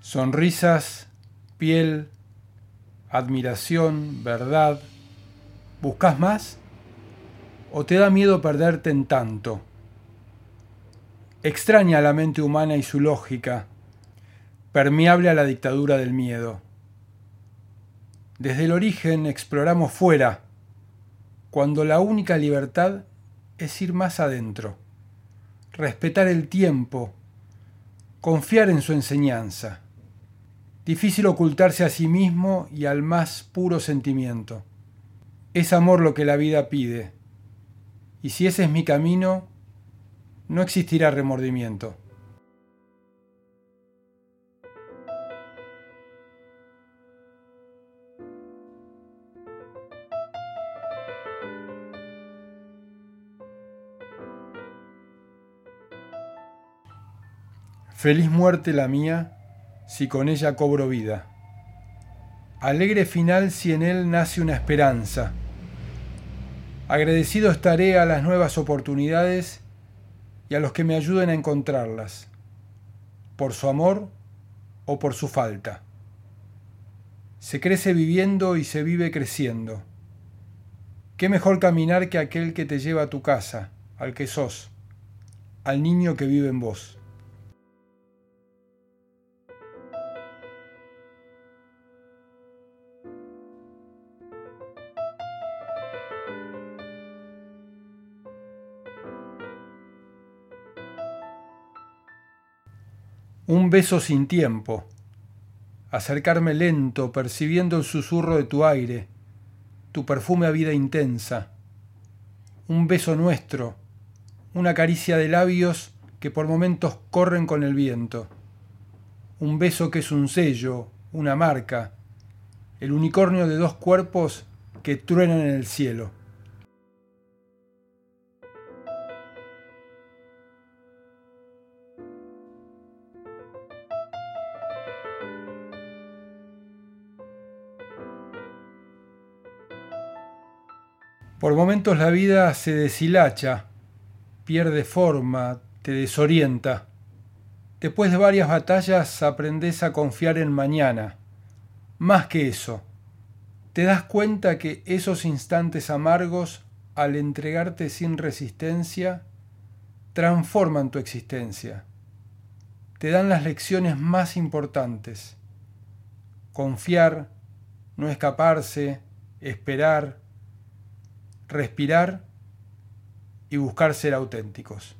Sonrisas, piel, admiración, verdad. ¿Buscas más? ¿O te da miedo perderte en tanto? Extraña la mente humana y su lógica, permeable a la dictadura del miedo. Desde el origen exploramos fuera, cuando la única libertad es ir más adentro, respetar el tiempo, confiar en su enseñanza. Difícil ocultarse a sí mismo y al más puro sentimiento. Es amor lo que la vida pide, y si ese es mi camino, no existirá remordimiento. Feliz muerte la mía, si con ella cobro vida. Alegre final si en él nace una esperanza. Agradecido estaré a las nuevas oportunidades y a los que me ayuden a encontrarlas, por su amor o por su falta. Se crece viviendo y se vive creciendo. ¿Qué mejor caminar que aquel que te lleva a tu casa, al que sos, al niño que vive en vos? Un beso sin tiempo. Acercarme lento, percibiendo el susurro de tu aire, tu perfume a vida intensa. Un beso nuestro, una caricia de labios que por momentos corren con el viento. Un beso que es un sello, una marca, el unicornio de dos cuerpos que truenan en el cielo. Por momentos la vida se deshilacha, pierde forma, te desorienta. Después de varias batallas aprendes a confiar en mañana. Más que eso, te das cuenta que esos instantes amargos, al entregarte sin resistencia, transforman tu existencia. Te dan las lecciones más importantes. Confiar, no escaparse, esperar, respirar y buscar ser auténticos.